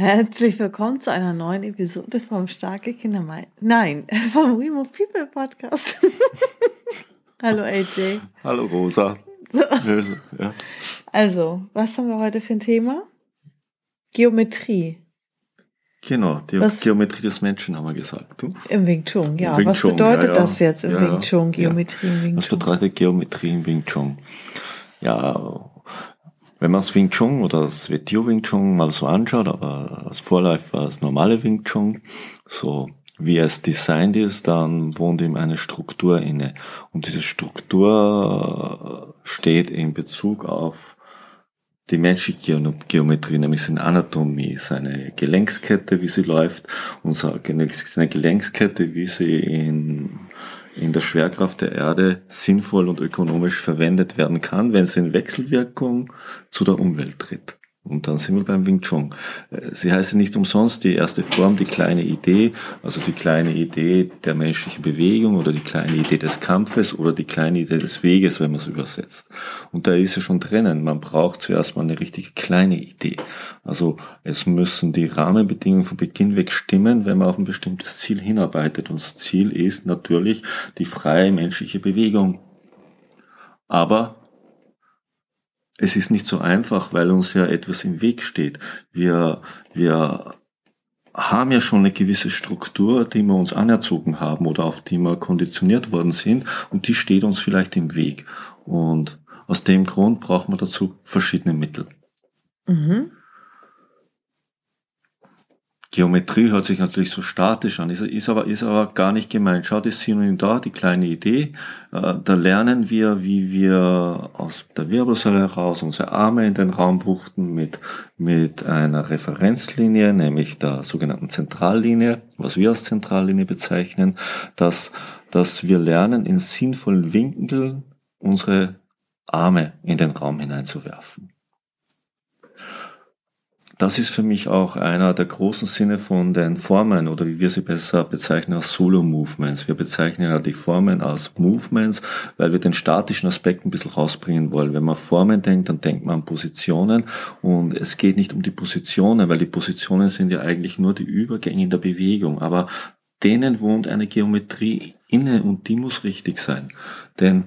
Herzlich willkommen zu einer neuen Episode vom Starke Kinder. Nein, vom We Move People Podcast. Hallo AJ. Hallo Rosa. So. Ja. Also, was haben wir heute für ein Thema? Geometrie. Genau, die was? Geometrie des Menschen haben wir gesagt. Du? Im Wing Chun, ja. Wing was bedeutet ja, ja. das jetzt im ja, Wing Chun, Geometrie im Wing Chun? Was bedeutet Geometrie im Wing Chun? Ja, wenn man das Wing Chun oder das WTO Wing Chun mal so anschaut, aber als Vorläufer das normale Wing Chun, so wie es designt ist, dann wohnt ihm eine Struktur inne. Und diese Struktur steht in Bezug auf die menschliche Geometrie, nämlich seine Anatomie, seine Gelenkskette, wie sie läuft, und seine Gelenkskette, wie sie in in der Schwerkraft der Erde sinnvoll und ökonomisch verwendet werden kann, wenn sie in Wechselwirkung zu der Umwelt tritt. Und dann sind wir beim Wing Chun. Äh, sie heißt nicht umsonst die erste Form, die kleine Idee, also die kleine Idee der menschlichen Bewegung oder die kleine Idee des Kampfes oder die kleine Idee des Weges, wenn man es übersetzt. Und da ist ja schon drinnen. Man braucht zuerst mal eine richtig kleine Idee. Also es müssen die Rahmenbedingungen von Beginn weg stimmen, wenn man auf ein bestimmtes Ziel hinarbeitet. Und das Ziel ist natürlich die freie menschliche Bewegung. Aber es ist nicht so einfach, weil uns ja etwas im Weg steht. Wir, wir haben ja schon eine gewisse Struktur, die wir uns anerzogen haben oder auf die wir konditioniert worden sind und die steht uns vielleicht im Weg. Und aus dem Grund braucht man dazu verschiedene Mittel. Mhm. Geometrie hört sich natürlich so statisch an, ist, ist, aber, ist aber gar nicht gemeint. Schaut das Synonym da, die kleine Idee. Äh, da lernen wir, wie wir aus der Wirbelsäule heraus unsere Arme in den Raum buchten mit, mit einer Referenzlinie, nämlich der sogenannten Zentrallinie, was wir als Zentrallinie bezeichnen, dass, dass wir lernen, in sinnvollen Winkeln unsere Arme in den Raum hineinzuwerfen. Das ist für mich auch einer der großen Sinne von den Formen oder wie wir sie besser bezeichnen als Solo-Movements. Wir bezeichnen ja die Formen als Movements, weil wir den statischen Aspekt ein bisschen rausbringen wollen. Wenn man Formen denkt, dann denkt man an Positionen und es geht nicht um die Positionen, weil die Positionen sind ja eigentlich nur die Übergänge in der Bewegung. Aber denen wohnt eine Geometrie inne und die muss richtig sein. Denn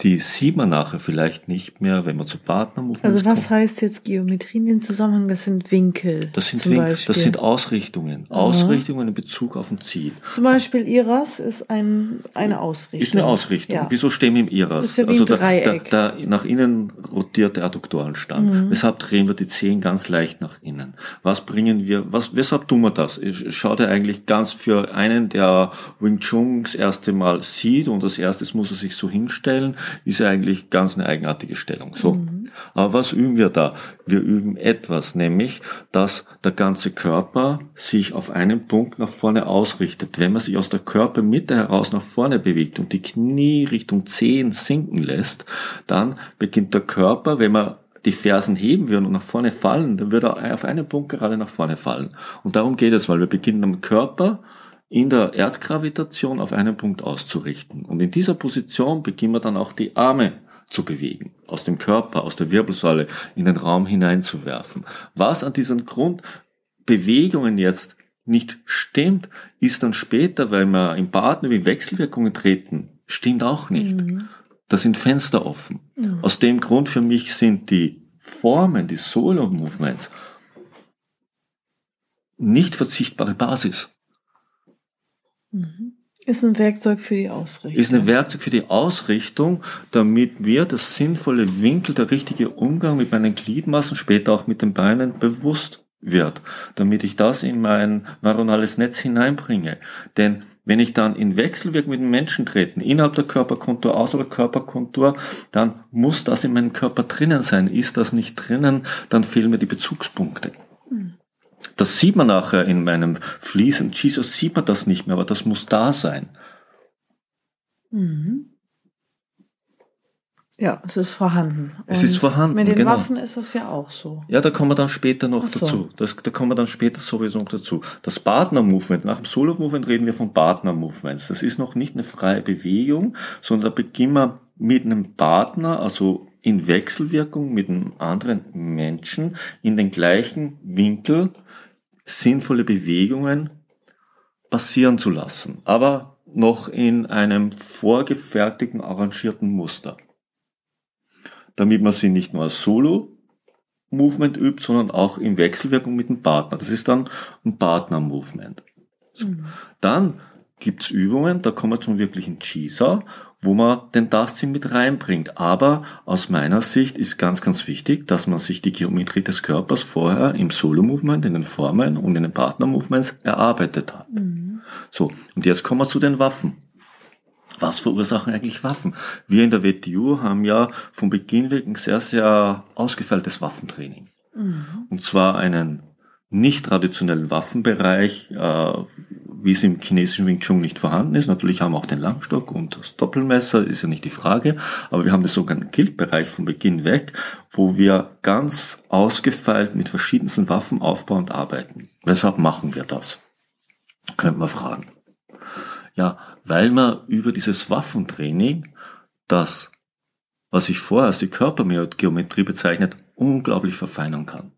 die sieht man nachher vielleicht nicht mehr, wenn man zu Partnermovements Also was kommt. heißt jetzt Geometrie in den Zusammenhang? Das sind Winkel. Das sind Winkel, das sind Ausrichtungen. Ausrichtungen in Bezug auf ein Ziel. Zum Beispiel Iras ist ein, eine Ausrichtung. Ist eine Ausrichtung. Ja. Wieso stehen wir im Iras? Ist ja also ein Dreieck. Da, da, nach innen rotiert der Adduktorenstamm. Mhm. Weshalb drehen wir die Zehen ganz leicht nach innen? Was bringen wir, was, weshalb tun wir das? Schaut er eigentlich ganz für einen, der Wing Chun das erste Mal sieht und als erstes muss er sich so hinstellen, ist ja eigentlich ganz eine eigenartige Stellung. So. Mhm. Aber was üben wir da? Wir üben etwas, nämlich, dass der ganze Körper sich auf einen Punkt nach vorne ausrichtet. Wenn man sich aus der Körpermitte heraus nach vorne bewegt und die Knie Richtung Zehen sinken lässt, dann beginnt der Körper, wenn man die Fersen heben würden und nach vorne fallen, dann würde er auf einen Punkt gerade nach vorne fallen. Und darum geht es, weil wir beginnen am Körper in der Erdgravitation auf einen Punkt auszurichten. Und in dieser Position beginnen wir dann auch die Arme zu bewegen, aus dem Körper, aus der Wirbelsäule in den Raum hineinzuwerfen. Was an diesen Grundbewegungen jetzt nicht stimmt, ist dann später, weil wir im Partner wie Wechselwirkungen treten, stimmt auch nicht. Mhm. Da sind Fenster offen. Mhm. Aus dem Grund für mich sind die Formen, die Solo-Movements nicht verzichtbare Basis. Mhm. Ist ein Werkzeug für die Ausrichtung. Ist ein Werkzeug für die Ausrichtung, damit wir das sinnvolle Winkel, der richtige Umgang mit meinen Gliedmaßen, später auch mit den Beinen bewusst wird, damit ich das in mein neuronales Netz hineinbringe. Denn wenn ich dann in Wechselwirkung mit den Menschen treten, innerhalb der Körperkontur, außerhalb der Körperkontur, dann muss das in meinem Körper drinnen sein. Ist das nicht drinnen, dann fehlen mir die Bezugspunkte. Das sieht man nachher in meinem Fließen. Jesus sieht man das nicht mehr, aber das muss da sein. Mhm. Ja, es ist vorhanden. Es ist vorhanden, Mit den genau. Waffen ist es ja auch so. Ja, da kommen wir dann später noch so. dazu. Das, da kommen wir dann später sowieso noch dazu. Das Partner-Movement, nach dem Solo-Movement reden wir von Partner-Movements. Das ist noch nicht eine freie Bewegung, sondern da beginnen wir mit einem Partner, also in Wechselwirkung mit einem anderen Menschen, in den gleichen Winkel sinnvolle Bewegungen passieren zu lassen, aber noch in einem vorgefertigten, arrangierten Muster. Damit man sie nicht nur als Solo-Movement übt, sondern auch in Wechselwirkung mit dem Partner. Das ist dann ein Partner-Movement. Mhm. Dann gibt's Übungen, da kommen wir zum wirklichen Cheeser, wo man den Dustin mit reinbringt. Aber aus meiner Sicht ist ganz, ganz wichtig, dass man sich die Geometrie des Körpers vorher im Solo-Movement, in den Formen und in den Partner-Movements erarbeitet hat. Mhm. So, und jetzt kommen wir zu den Waffen. Was verursachen eigentlich Waffen? Wir in der WTU haben ja von Beginn weg ein sehr, sehr ausgefeiltes Waffentraining. Mhm. Und zwar einen nicht traditionellen Waffenbereich, äh, wie es im chinesischen Wing Chun nicht vorhanden ist. Natürlich haben wir auch den Langstock und das Doppelmesser, ist ja nicht die Frage. Aber wir haben den sogenannten Guild-Bereich von Beginn weg, wo wir ganz ausgefeilt mit verschiedensten Waffen aufbauend arbeiten. Weshalb machen wir das? Könnte man fragen. Ja, weil man über dieses Waffentraining das, was ich vorher als die Körpergeometrie bezeichnet, unglaublich verfeinern kann.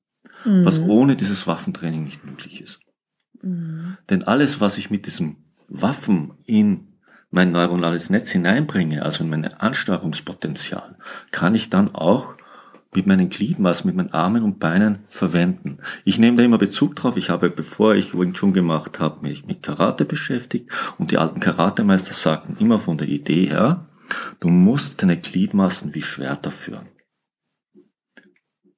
Was Mhm. ohne dieses Waffentraining nicht möglich ist. Mhm. Denn alles, was ich mit diesem Waffen in mein neuronales Netz hineinbringe, also in mein Ansteuerungspotenzial, kann ich dann auch mit meinen Gliedmaßen, mit meinen Armen und Beinen verwenden. Ich nehme da immer Bezug drauf. Ich habe, bevor ich Wing Chun gemacht habe, mich mit Karate beschäftigt und die alten Karatemeister sagten immer von der Idee her, du musst deine Gliedmaßen wie Schwerter führen.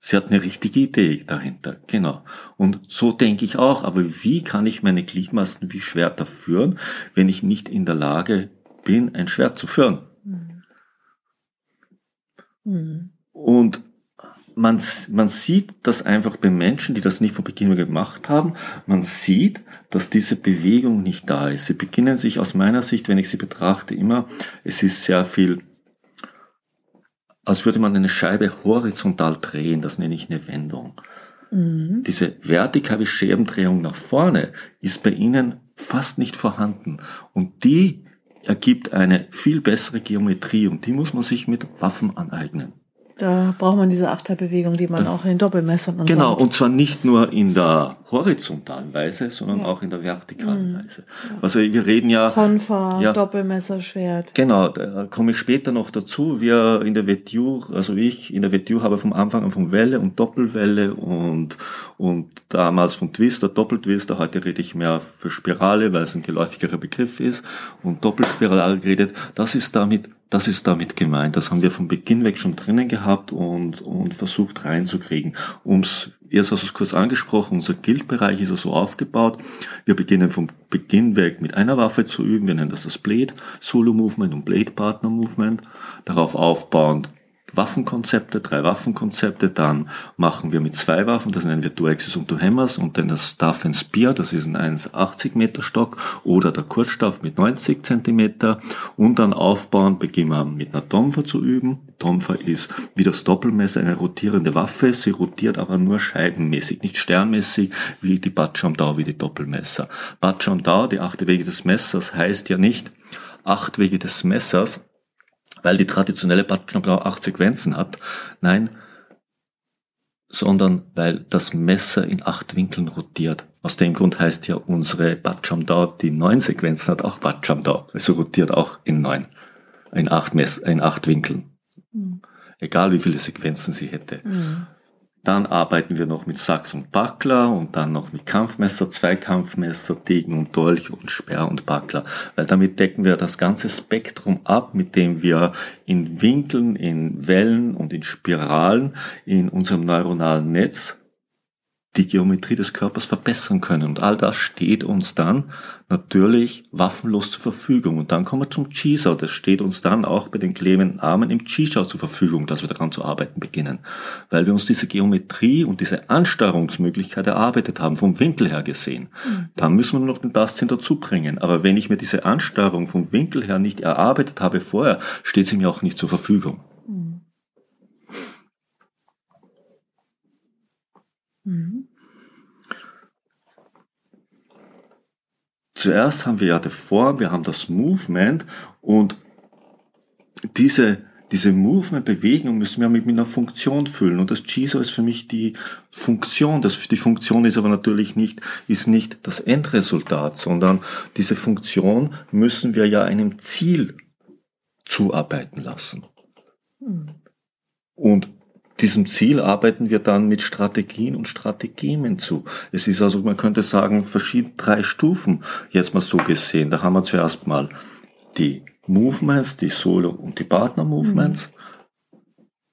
Sie hat eine richtige Idee dahinter, genau. Und so denke ich auch, aber wie kann ich meine Gliedmaßen wie Schwerter führen, wenn ich nicht in der Lage bin, ein Schwert zu führen? Mhm. Mhm. Und man, man sieht das einfach bei Menschen, die das nicht von Beginn an gemacht haben. Man sieht, dass diese Bewegung nicht da ist. Sie beginnen sich aus meiner Sicht, wenn ich sie betrachte, immer, es ist sehr viel, als würde man eine Scheibe horizontal drehen. Das nenne ich eine Wendung. Mhm. Diese vertikale Scherbendrehung nach vorne ist bei Ihnen fast nicht vorhanden. Und die ergibt eine viel bessere Geometrie und die muss man sich mit Waffen aneignen. Da braucht man diese Achterbewegung, die man auch in den Doppelmessern und Genau, so. und zwar nicht nur in der horizontalen Weise, sondern Ja. auch in der vertikalen Mhm. Weise. Also wir reden ja, Tonfa, Ja. Doppelmesserschwert. genau, da komme ich später noch dazu. Wir in der WTU, also ich in der WTU habe vom Anfang an von Welle und Doppelwelle und, und damals von Twister, Doppeltwister, heute rede ich mehr für Spirale, weil es ein geläufigerer Begriff ist und Doppelspirale geredet. Das ist damit das ist damit gemeint. Das haben wir von Beginn weg schon drinnen gehabt und, und versucht reinzukriegen. Ums, erst hast du es kurz angesprochen, unser Guild-Bereich ist ja so aufgebaut. Wir beginnen vom Beginn weg mit einer Waffe zu üben. Wir nennen das das Blade Solo Movement und Blade Partner Movement. Darauf aufbauend Waffenkonzepte, drei Waffenkonzepte, dann machen wir mit zwei Waffen, das nennen wir Two Axes und Two Hammers und dann das Staff and Spear, das ist ein 1,80 Meter Stock oder der Kurzstaff mit 90 Zentimeter und dann aufbauen, beginnen wir mit einer Tomfa zu üben. Tomfa ist wie das Doppelmesser eine rotierende Waffe, sie rotiert aber nur scheibenmäßig, nicht sternmäßig wie die Batscham Dao, wie die Doppelmesser. Batscham Dao, die achte Wege des Messers, heißt ja nicht acht Wege des Messers, weil die traditionelle Batschnablau acht Sequenzen hat. Nein, sondern weil das Messer in acht Winkeln rotiert. Aus dem Grund heißt ja unsere Batschamdau, die neun Sequenzen hat, auch Batschamdau. Also rotiert auch in neun, in acht, Mess, in acht Winkeln. Mhm. Egal wie viele Sequenzen sie hätte. Mhm. Dann arbeiten wir noch mit Sachs und Backler und dann noch mit Kampfmesser, Zweikampfmesser, Degen und Dolch und Sperr und Backler. Weil damit decken wir das ganze Spektrum ab, mit dem wir in Winkeln, in Wellen und in Spiralen in unserem neuronalen Netz die Geometrie des Körpers verbessern können. Und all das steht uns dann natürlich waffenlos zur Verfügung. Und dann kommen wir zum Chisau. Das steht uns dann auch bei den klebenden Armen im Chisau zur Verfügung, dass wir daran zu arbeiten beginnen. Weil wir uns diese Geometrie und diese Ansteuerungsmöglichkeit erarbeitet haben, vom Winkel her gesehen. Mhm. Dann müssen wir nur noch den Tastsinn dazu bringen. Aber wenn ich mir diese Ansteuerung vom Winkel her nicht erarbeitet habe vorher, steht sie mir auch nicht zur Verfügung. Zuerst haben wir ja die Form, wir haben das Movement und diese, diese Movement-Bewegung müssen wir mit einer Funktion füllen. Und das Jiso ist für mich die Funktion. Das, die Funktion ist aber natürlich nicht, ist nicht das Endresultat, sondern diese Funktion müssen wir ja einem Ziel zuarbeiten lassen. Hm. Und diesem Ziel arbeiten wir dann mit Strategien und Strategien zu. Es ist also, man könnte sagen, verschiedene drei Stufen, jetzt mal so gesehen. Da haben wir zuerst mal die Movements, die Solo- und die Partner-Movements. Mhm.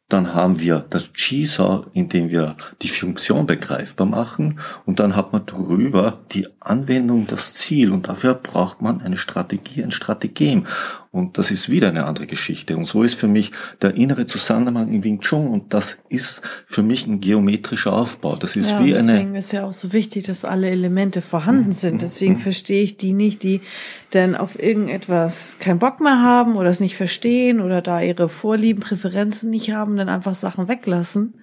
Dann haben wir das Jigsaw, in dem wir die Funktion begreifbar machen. Und dann hat man darüber die Anwendung, das Ziel. Und dafür braucht man eine Strategie, ein Strategem. Und das ist wieder eine andere Geschichte. Und so ist für mich der innere Zusammenhang in Wing Chun. Und das ist für mich ein geometrischer Aufbau. Das ist ja, wie deswegen eine. Deswegen ist ja auch so wichtig, dass alle Elemente vorhanden mhm. sind. Deswegen mhm. verstehe ich die nicht, die dann auf irgendetwas keinen Bock mehr haben oder es nicht verstehen oder da ihre Vorlieben, Präferenzen nicht haben, dann einfach Sachen weglassen.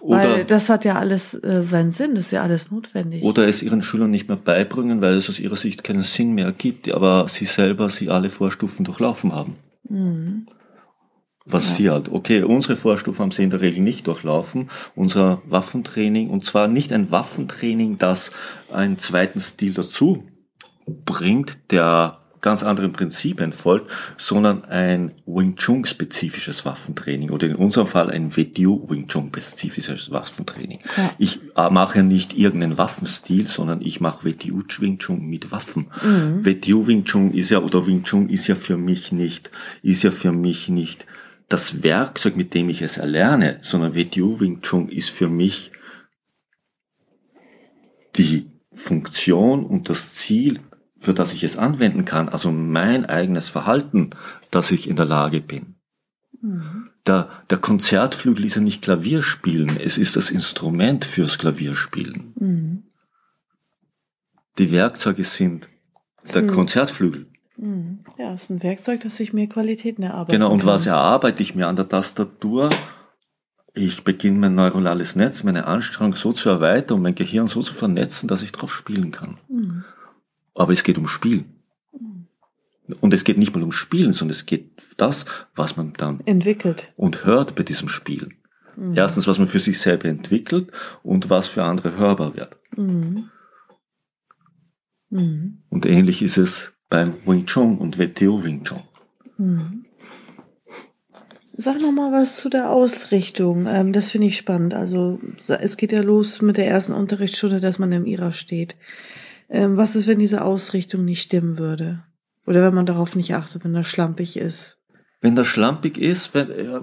Oder, weil das hat ja alles äh, seinen Sinn, das ist ja alles notwendig. Oder es ihren Schülern nicht mehr beibringen, weil es aus ihrer Sicht keinen Sinn mehr gibt, aber sie selber sie alle Vorstufen durchlaufen haben. Mhm. Was ja. sie halt, okay, unsere Vorstufen haben sie in der Regel nicht durchlaufen. Unser Waffentraining, und zwar nicht ein Waffentraining, das einen zweiten Stil dazu bringt, der ganz anderen Prinzipien folgt, sondern ein Wing Chun spezifisches Waffentraining oder in unserem Fall ein WTU Wing Chun spezifisches Waffentraining. Ja. Ich äh, mache nicht irgendeinen Waffenstil, sondern ich mache WTU Wing Chun mit Waffen. Mhm. WTU Wing Chun ist ja oder Wing Chun ist ja für mich nicht ist ja für mich nicht das Werkzeug, mit dem ich es erlerne, sondern WTU Wing Chun ist für mich die Funktion und das Ziel für das ich es anwenden kann, also mein eigenes Verhalten, dass ich in der Lage bin. Mhm. Der, der Konzertflügel ist ja nicht Klavierspielen, es ist das Instrument fürs Klavierspielen. Mhm. Die Werkzeuge sind der mhm. Konzertflügel. Mhm. Ja, es ist ein Werkzeug, das sich mir Qualitäten erarbeitet. Genau, und kann. was erarbeite ich mir an der Tastatur? Ich beginne mein neuronales Netz, meine Anstrengung so zu erweitern und mein Gehirn so zu vernetzen, dass ich drauf spielen kann. Aber es geht um Spielen. Und es geht nicht mal um Spielen, sondern es geht das, was man dann entwickelt und hört bei diesem Spielen. Mhm. Erstens, was man für sich selber entwickelt und was für andere hörbar wird. Mhm. Mhm. Und ähnlich ist es beim Wing Chun und WTO Wing Chun. Sag noch mal was zu der Ausrichtung. Ähm, das finde ich spannend. Also es geht ja los mit der ersten Unterrichtsstunde, dass man im IRA steht. Ähm, was ist, wenn diese Ausrichtung nicht stimmen würde? Oder wenn man darauf nicht achtet, wenn das schlampig ist? Wenn das schlampig ist, wenn, äh,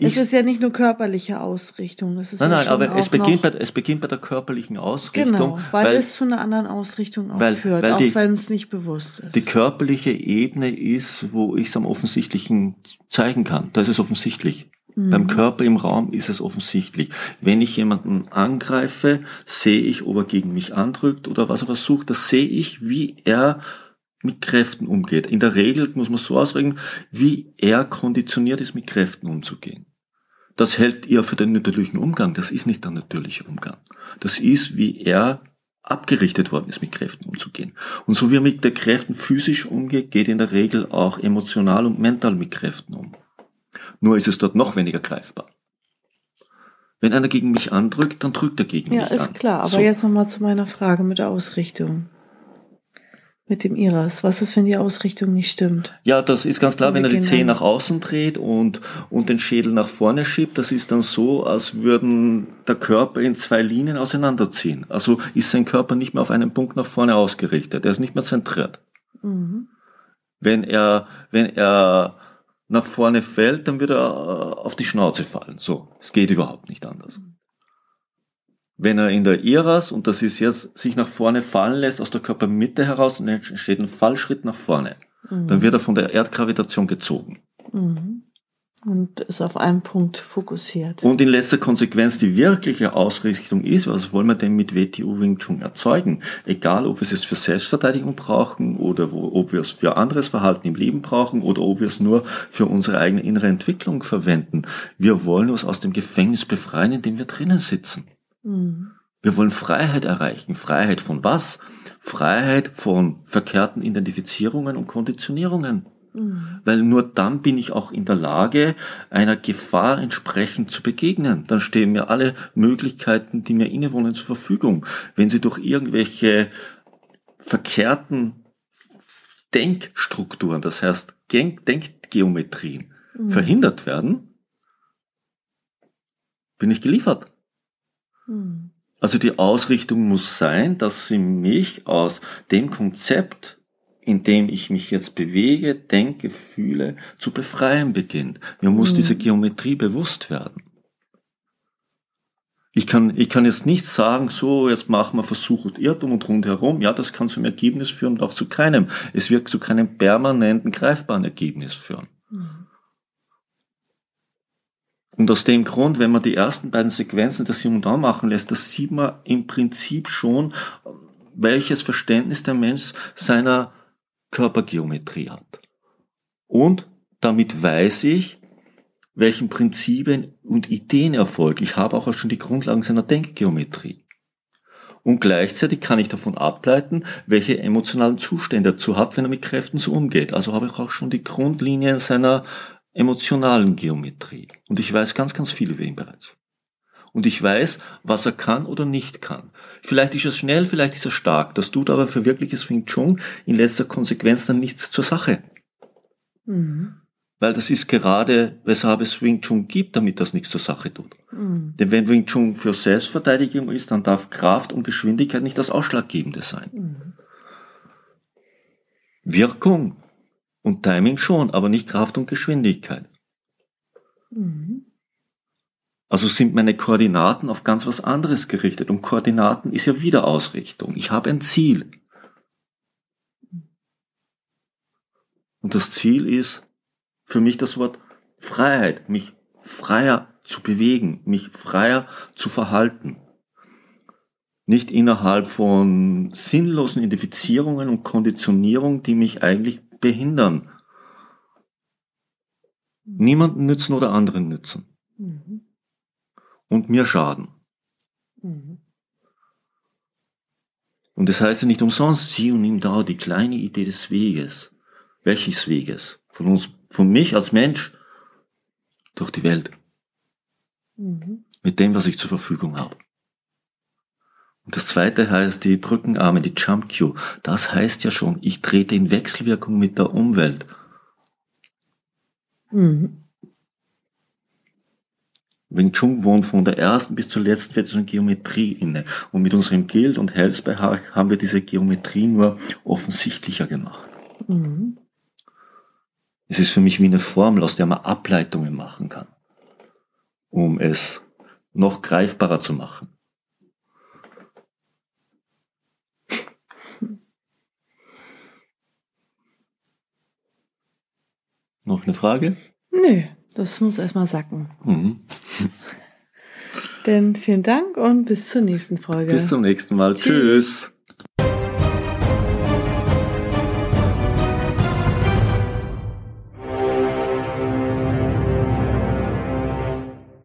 es ist ja nicht nur körperliche Ausrichtung. Das ist nein, ja nein, aber es beginnt, bei, es beginnt bei der körperlichen Ausrichtung. Genau, weil, weil es zu einer anderen Ausrichtung auch weil, führt, weil auch wenn es nicht bewusst ist. Die körperliche Ebene ist, wo ich es am offensichtlichen zeigen kann. Da ist es offensichtlich. Mhm. Beim Körper im Raum ist es offensichtlich. Wenn ich jemanden angreife, sehe ich, ob er gegen mich andrückt oder was er versucht. Das sehe ich, wie er mit Kräften umgeht. In der Regel muss man so ausreden, wie er konditioniert ist, mit Kräften umzugehen. Das hält ihr für den natürlichen Umgang. Das ist nicht der natürliche Umgang. Das ist, wie er abgerichtet worden ist, mit Kräften umzugehen. Und so wie er mit den Kräften physisch umgeht, geht in der Regel auch emotional und mental mit Kräften um. Nur ist es dort noch weniger greifbar. Wenn einer gegen mich andrückt, dann drückt er gegen ja, mich an. Ja, ist klar. Aber so. jetzt nochmal zu meiner Frage mit der Ausrichtung. Mit dem Iras. Was ist, wenn die Ausrichtung nicht stimmt? Ja, das ist ganz klar, wenn er die Zehen nach außen dreht und, und den Schädel nach vorne schiebt, das ist dann so, als würden der Körper in zwei Linien auseinanderziehen. Also ist sein Körper nicht mehr auf einen Punkt nach vorne ausgerichtet. Er ist nicht mehr zentriert. Mhm. Wenn er, wenn er nach vorne fällt, dann wird er äh, auf die Schnauze fallen. So, es geht überhaupt nicht anders. Wenn er in der Iras, und das ist jetzt, sich nach vorne fallen lässt aus der Körpermitte heraus und entsteht ein Fallschritt nach vorne, mhm. dann wird er von der Erdgravitation gezogen. Mhm und ist auf einen Punkt fokussiert. Und in letzter Konsequenz die wirkliche Ausrichtung ist, was wollen wir denn mit WTU Wing Chun erzeugen? Egal, ob wir es für Selbstverteidigung brauchen oder wo, ob wir es für anderes Verhalten im Leben brauchen oder ob wir es nur für unsere eigene innere Entwicklung verwenden. Wir wollen uns aus dem Gefängnis befreien, in dem wir drinnen sitzen. Mhm. Wir wollen Freiheit erreichen. Freiheit von was? Freiheit von verkehrten Identifizierungen und Konditionierungen. Mhm. Weil nur dann bin ich auch in der Lage, einer Gefahr entsprechend zu begegnen. Dann stehen mir alle Möglichkeiten, die mir innewohnen, zur Verfügung. Wenn sie durch irgendwelche verkehrten Denkstrukturen, das heißt Denkgeometrien, mhm. verhindert werden, bin ich geliefert. Mhm. Also die Ausrichtung muss sein, dass sie mich aus dem Konzept in dem ich mich jetzt bewege, denke, fühle, zu befreien beginnt. Mir muss mhm. diese Geometrie bewusst werden. Ich kann, ich kann jetzt nicht sagen, so, jetzt machen wir Versuch und Irrtum und rundherum. Ja, das kann zum Ergebnis führen und auch zu keinem. Es wird zu keinem permanenten, greifbaren Ergebnis führen. Mhm. Und aus dem Grund, wenn man die ersten beiden Sequenzen des Jungen da machen lässt, das sieht man im Prinzip schon, welches Verständnis der Mensch seiner Körpergeometrie hat. Und damit weiß ich, welchen Prinzipien und Ideen er folgt. Ich habe auch schon die Grundlagen seiner Denkgeometrie. Und gleichzeitig kann ich davon ableiten, welche emotionalen Zustände er dazu hat, wenn er mit Kräften so umgeht. Also habe ich auch schon die Grundlinien seiner emotionalen Geometrie. Und ich weiß ganz, ganz viel über ihn bereits und ich weiß, was er kann oder nicht kann. Vielleicht ist er schnell, vielleicht ist er stark. Das tut aber für wirkliches Wing Chun in letzter Konsequenz dann nichts zur Sache. Mhm. Weil das ist gerade, weshalb es Wing Chun gibt, damit das nichts zur Sache tut. Mhm. Denn wenn Wing Chun für Selbstverteidigung ist, dann darf Kraft und Geschwindigkeit nicht das Ausschlaggebende sein. Mhm. Wirkung und Timing schon, aber nicht Kraft und Geschwindigkeit. Mhm. Also sind meine Koordinaten auf ganz was anderes gerichtet. Und Koordinaten ist ja wieder Ausrichtung. Ich habe ein Ziel. Und das Ziel ist für mich das Wort Freiheit, mich freier zu bewegen, mich freier zu verhalten. Nicht innerhalb von sinnlosen Identifizierungen und Konditionierungen, die mich eigentlich behindern. Niemanden nützen oder anderen nützen. Mhm und mir schaden. Mhm. Und das heißt ja nicht umsonst, sieh und nimm da die kleine Idee des Weges. Welches Weges? Von uns, von mich als Mensch durch die Welt. Mhm. Mit dem, was ich zur Verfügung habe. Und das zweite heißt die Brückenarme, die Jump Cue. Das heißt ja schon, ich trete in Wechselwirkung mit der Umwelt. Mhm. Wing Chun wohnt von der ersten bis zur letzten Version Geometrie inne. Und mit unserem Guild und Health haben wir diese Geometrie nur offensichtlicher gemacht. Mhm. Es ist für mich wie eine Formel, aus der man Ableitungen machen kann, um es noch greifbarer zu machen. Noch eine Frage? Nö. Das muss erstmal sacken. Mhm. Denn vielen Dank und bis zur nächsten Folge. Bis zum nächsten Mal. Tschüss. Tschüss.